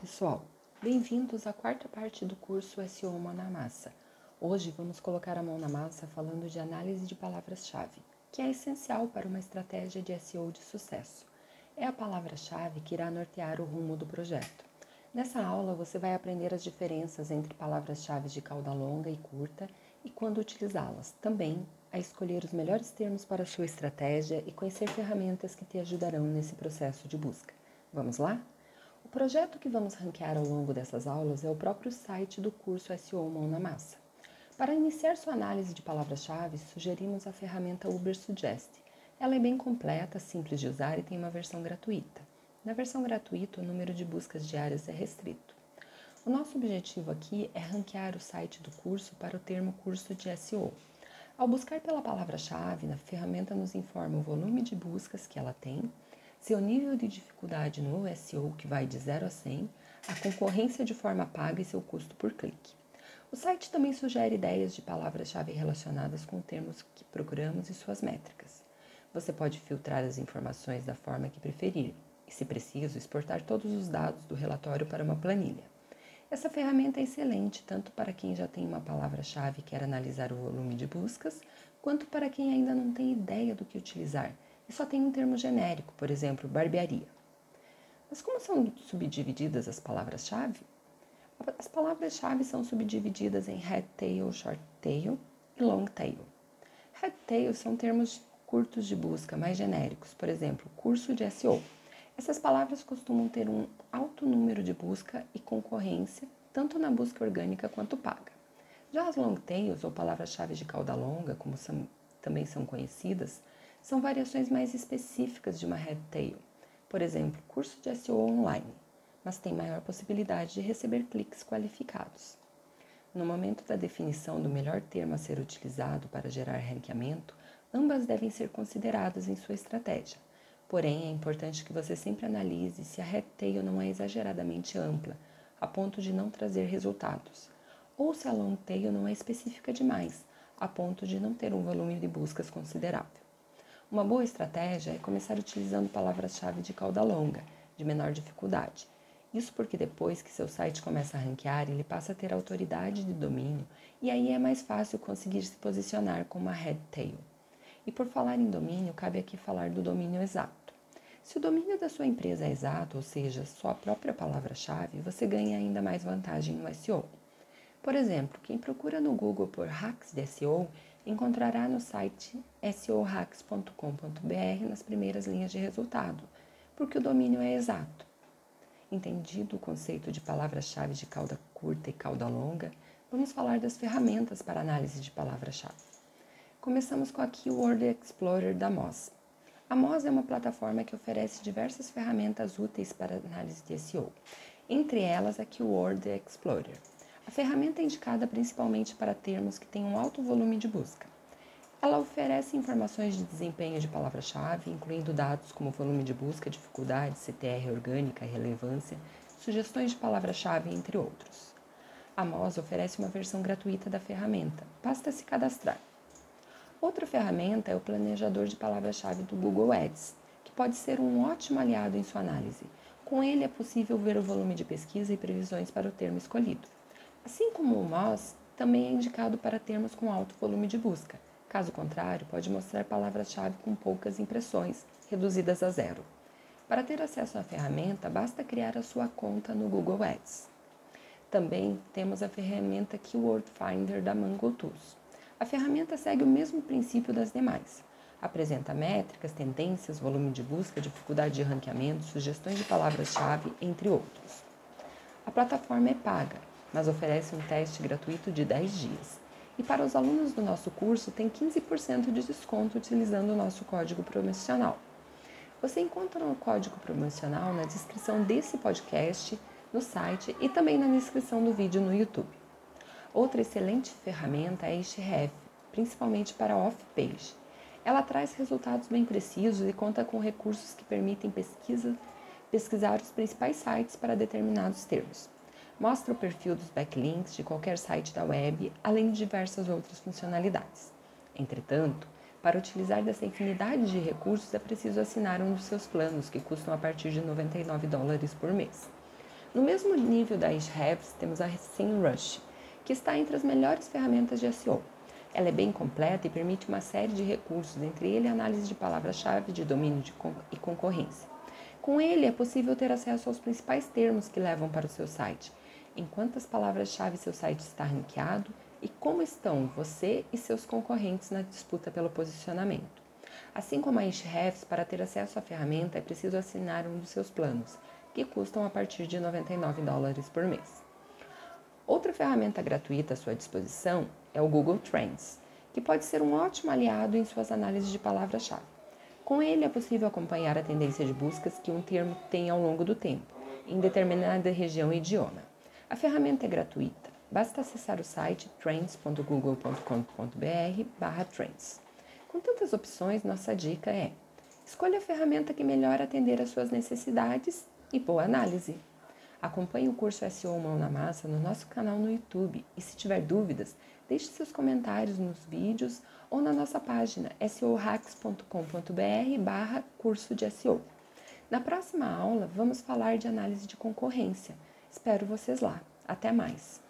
pessoal, bem-vindos à quarta parte do curso SEO Mão na Massa. Hoje vamos colocar a mão na massa falando de análise de palavras-chave, que é essencial para uma estratégia de SEO de sucesso. É a palavra-chave que irá nortear o rumo do projeto. Nessa aula você vai aprender as diferenças entre palavras-chave de cauda longa e curta e quando utilizá-las. Também a escolher os melhores termos para a sua estratégia e conhecer ferramentas que te ajudarão nesse processo de busca. Vamos lá? O projeto que vamos ranquear ao longo dessas aulas é o próprio site do curso SEO Mão na Massa. Para iniciar sua análise de palavras-chave, sugerimos a ferramenta Uber Suggest. Ela é bem completa, simples de usar e tem uma versão gratuita. Na versão gratuita, o número de buscas diárias é restrito. O nosso objetivo aqui é ranquear o site do curso para o termo curso de SEO. Ao buscar pela palavra-chave, a ferramenta nos informa o volume de buscas que ela tem, seu nível de dificuldade no SEO, que vai de 0 a 100, a concorrência de forma paga e seu custo por clique. O site também sugere ideias de palavras-chave relacionadas com termos que procuramos e suas métricas. Você pode filtrar as informações da forma que preferir e, se preciso, exportar todos os dados do relatório para uma planilha. Essa ferramenta é excelente tanto para quem já tem uma palavra-chave e quer analisar o volume de buscas, quanto para quem ainda não tem ideia do que utilizar e só tem um termo genérico, por exemplo, barbearia. Mas como são subdivididas as palavras-chave? As palavras-chave são subdivididas em head tail, short tail e long tail. Head tail são termos curtos de busca, mais genéricos, por exemplo, curso de SEO. Essas palavras costumam ter um alto número de busca e concorrência, tanto na busca orgânica quanto paga. Já as long tails, ou palavras-chave de cauda longa, como são, também são conhecidas, são variações mais específicas de uma head tail, por exemplo, curso de SEO online, mas tem maior possibilidade de receber cliques qualificados. No momento da definição do melhor termo a ser utilizado para gerar ranqueamento, ambas devem ser consideradas em sua estratégia. Porém, é importante que você sempre analise se a head tail não é exageradamente ampla, a ponto de não trazer resultados, ou se a long tail não é específica demais, a ponto de não ter um volume de buscas considerável. Uma boa estratégia é começar utilizando palavras-chave de cauda longa, de menor dificuldade. Isso porque depois que seu site começa a ranquear, ele passa a ter autoridade de domínio e aí é mais fácil conseguir se posicionar com uma head tail. E por falar em domínio, cabe aqui falar do domínio exato. Se o domínio da sua empresa é exato, ou seja, sua própria palavra-chave, você ganha ainda mais vantagem no SEO. Por exemplo, quem procura no Google por hacks de SEO encontrará no site seohacks.com.br nas primeiras linhas de resultado, porque o domínio é exato. Entendido o conceito de palavras-chave de cauda curta e cauda longa, vamos falar das ferramentas para análise de palavra-chave. Começamos com a Keyword Explorer da Moz. A Moz é uma plataforma que oferece diversas ferramentas úteis para análise de SEO, entre elas a Keyword Explorer. A ferramenta é indicada principalmente para termos que têm um alto volume de busca. Ela oferece informações de desempenho de palavra-chave, incluindo dados como volume de busca, dificuldade, CTR orgânica, relevância, sugestões de palavra-chave, entre outros. A Moz oferece uma versão gratuita da ferramenta, basta se cadastrar. Outra ferramenta é o planejador de palavra-chave do Google Ads, que pode ser um ótimo aliado em sua análise. Com ele é possível ver o volume de pesquisa e previsões para o termo escolhido. Assim como o MOS, também é indicado para termos com alto volume de busca. Caso contrário, pode mostrar palavras-chave com poucas impressões, reduzidas a zero. Para ter acesso à ferramenta, basta criar a sua conta no Google Ads. Também temos a ferramenta Keyword Finder da Mango Tools. A ferramenta segue o mesmo princípio das demais. Apresenta métricas, tendências, volume de busca, dificuldade de ranqueamento, sugestões de palavras-chave, entre outros. A plataforma é paga mas oferece um teste gratuito de 10 dias. E para os alunos do nosso curso, tem 15% de desconto utilizando o nosso código promocional. Você encontra o código promocional na descrição desse podcast, no site e também na descrição do vídeo no YouTube. Outra excelente ferramenta é Href, principalmente para off-page. Ela traz resultados bem precisos e conta com recursos que permitem pesquisa, pesquisar os principais sites para determinados termos. Mostra o perfil dos backlinks de qualquer site da web, além de diversas outras funcionalidades. Entretanto, para utilizar dessa infinidade de recursos é preciso assinar um dos seus planos, que custam a partir de 99 dólares por mês. No mesmo nível da Ahrefs, temos a SEMrush, que está entre as melhores ferramentas de SEO. Ela é bem completa e permite uma série de recursos, entre eles análise de palavras-chave, de domínio de con e concorrência. Com ele é possível ter acesso aos principais termos que levam para o seu site, em quantas palavras-chave seu site está ranqueado e como estão você e seus concorrentes na disputa pelo posicionamento. Assim como a Ahrefs, para ter acesso à ferramenta é preciso assinar um dos seus planos, que custam a partir de 99 dólares por mês. Outra ferramenta gratuita à sua disposição é o Google Trends, que pode ser um ótimo aliado em suas análises de palavra-chave. Com ele é possível acompanhar a tendência de buscas que um termo tem ao longo do tempo, em determinada região e idioma. A ferramenta é gratuita, basta acessar o site trends.google.com.br/trends. Com tantas opções, nossa dica é: escolha a ferramenta que melhor atender às suas necessidades e boa análise. Acompanhe o curso SEO Mão na Massa no nosso canal no YouTube e se tiver dúvidas, deixe seus comentários nos vídeos ou na nossa página seohacks.com.br barra curso de SEO. Na próxima aula, vamos falar de análise de concorrência. Espero vocês lá. Até mais!